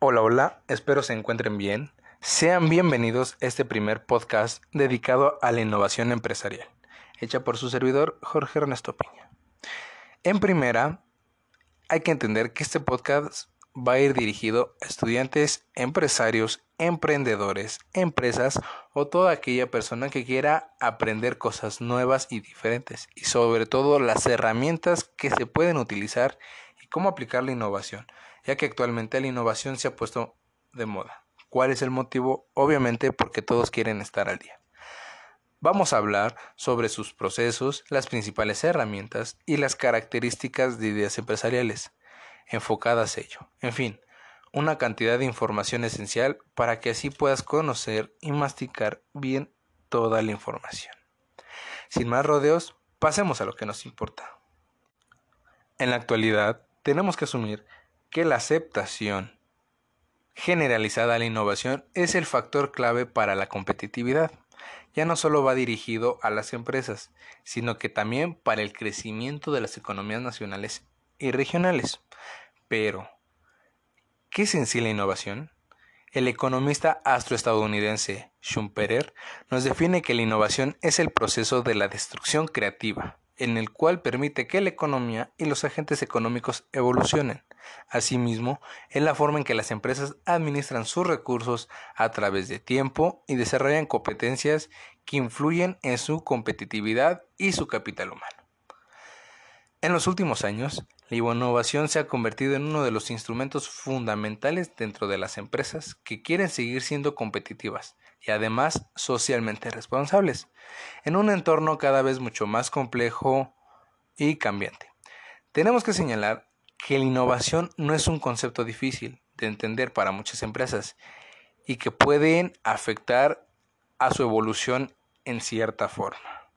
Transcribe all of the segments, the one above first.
Hola, hola, espero se encuentren bien. Sean bienvenidos a este primer podcast dedicado a la innovación empresarial, hecha por su servidor Jorge Ernesto Piña. En primera, hay que entender que este podcast va a ir dirigido a estudiantes, empresarios, emprendedores, empresas o toda aquella persona que quiera aprender cosas nuevas y diferentes y sobre todo las herramientas que se pueden utilizar y cómo aplicar la innovación ya que actualmente la innovación se ha puesto de moda. ¿Cuál es el motivo? Obviamente porque todos quieren estar al día. Vamos a hablar sobre sus procesos, las principales herramientas y las características de ideas empresariales enfocadas a ello. En fin, una cantidad de información esencial para que así puedas conocer y masticar bien toda la información. Sin más rodeos, pasemos a lo que nos importa. En la actualidad, tenemos que asumir que la aceptación generalizada a la innovación es el factor clave para la competitividad. Ya no solo va dirigido a las empresas, sino que también para el crecimiento de las economías nacionales y regionales. Pero, ¿qué es en sí la innovación? El economista astroestadounidense Schumpeter nos define que la innovación es el proceso de la destrucción creativa, en el cual permite que la economía y los agentes económicos evolucionen. Asimismo, es la forma en que las empresas administran sus recursos a través de tiempo y desarrollan competencias que influyen en su competitividad y su capital humano. En los últimos años, la innovación se ha convertido en uno de los instrumentos fundamentales dentro de las empresas que quieren seguir siendo competitivas y además socialmente responsables, en un entorno cada vez mucho más complejo y cambiante. Tenemos que señalar que la innovación no es un concepto difícil de entender para muchas empresas y que pueden afectar a su evolución en cierta forma.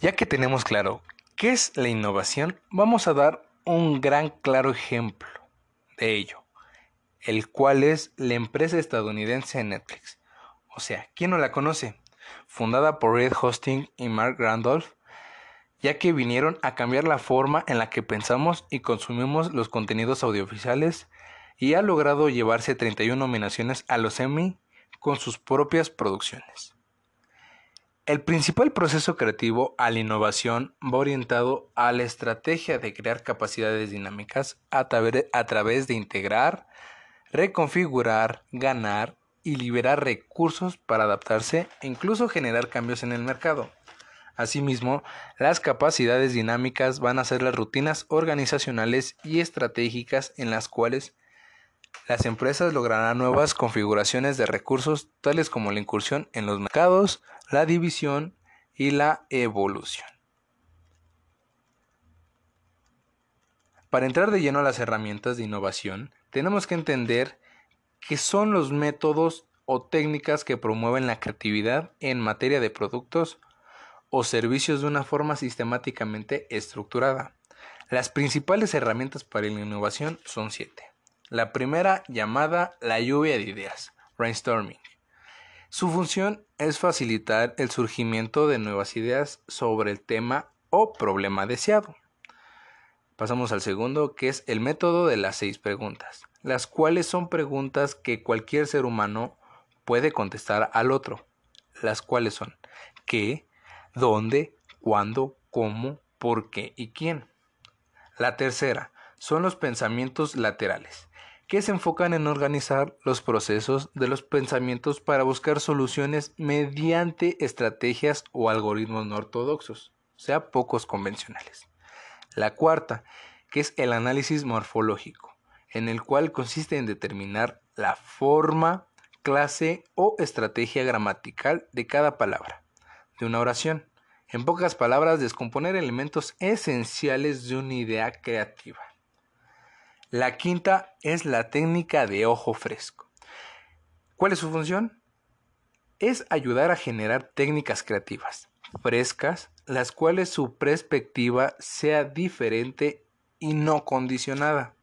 Ya que tenemos claro qué es la innovación, vamos a dar un gran claro ejemplo de ello, el cual es la empresa estadounidense Netflix. O sea, ¿quién no la conoce? Fundada por Red Hosting y Mark Randolph, ya que vinieron a cambiar la forma en la que pensamos y consumimos los contenidos audiovisuales y ha logrado llevarse 31 nominaciones a los Emmy con sus propias producciones. El principal proceso creativo a la innovación va orientado a la estrategia de crear capacidades dinámicas a, a través de integrar, reconfigurar, ganar y liberar recursos para adaptarse e incluso generar cambios en el mercado. Asimismo, las capacidades dinámicas van a ser las rutinas organizacionales y estratégicas en las cuales las empresas lograrán nuevas configuraciones de recursos tales como la incursión en los mercados, la división y la evolución. Para entrar de lleno a las herramientas de innovación, tenemos que entender qué son los métodos o técnicas que promueven la creatividad en materia de productos o servicios de una forma sistemáticamente estructurada. Las principales herramientas para la innovación son siete. La primera llamada la lluvia de ideas, brainstorming. Su función es facilitar el surgimiento de nuevas ideas sobre el tema o problema deseado. Pasamos al segundo, que es el método de las seis preguntas, las cuales son preguntas que cualquier ser humano puede contestar al otro, las cuales son ¿qué? Dónde, cuándo, cómo, por qué y quién. La tercera son los pensamientos laterales, que se enfocan en organizar los procesos de los pensamientos para buscar soluciones mediante estrategias o algoritmos no ortodoxos, o sea, pocos convencionales. La cuarta, que es el análisis morfológico, en el cual consiste en determinar la forma, clase o estrategia gramatical de cada palabra una oración. En pocas palabras, descomponer elementos esenciales de una idea creativa. La quinta es la técnica de ojo fresco. ¿Cuál es su función? Es ayudar a generar técnicas creativas, frescas, las cuales su perspectiva sea diferente y no condicionada.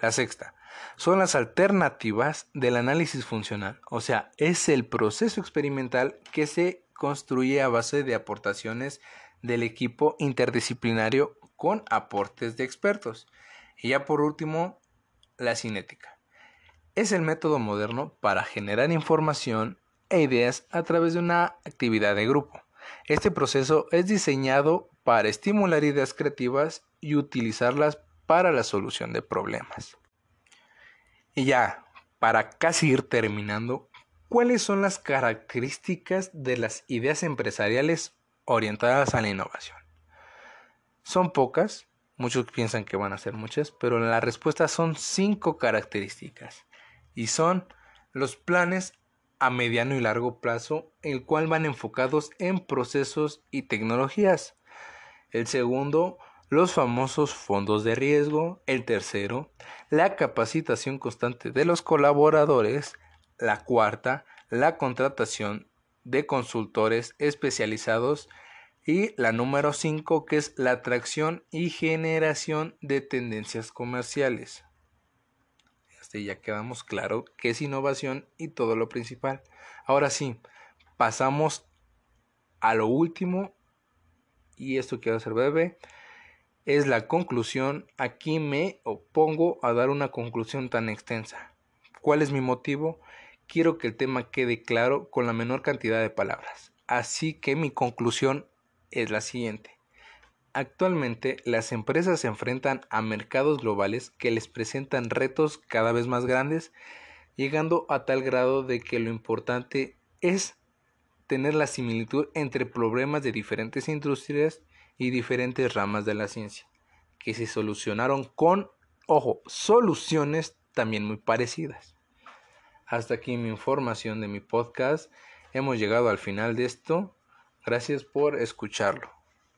La sexta, son las alternativas del análisis funcional, o sea, es el proceso experimental que se construye a base de aportaciones del equipo interdisciplinario con aportes de expertos. Y ya por último, la cinética, es el método moderno para generar información e ideas a través de una actividad de grupo. Este proceso es diseñado para estimular ideas creativas y utilizarlas para la solución de problemas. Y ya, para casi ir terminando, ¿cuáles son las características de las ideas empresariales orientadas a la innovación? Son pocas, muchos piensan que van a ser muchas, pero la respuesta son cinco características y son los planes a mediano y largo plazo, el cual van enfocados en procesos y tecnologías. El segundo, los famosos fondos de riesgo. El tercero, la capacitación constante de los colaboradores. La cuarta, la contratación de consultores especializados. Y la número 5, que es la atracción y generación de tendencias comerciales. Este ya quedamos claro qué es innovación y todo lo principal. Ahora sí, pasamos a lo último y esto quiero hacer breve. Es la conclusión. Aquí me opongo a dar una conclusión tan extensa. ¿Cuál es mi motivo? Quiero que el tema quede claro con la menor cantidad de palabras. Así que mi conclusión es la siguiente. Actualmente las empresas se enfrentan a mercados globales que les presentan retos cada vez más grandes, llegando a tal grado de que lo importante es tener la similitud entre problemas de diferentes industrias y diferentes ramas de la ciencia, que se solucionaron con, ojo, soluciones también muy parecidas. Hasta aquí mi información de mi podcast. Hemos llegado al final de esto. Gracias por escucharlo.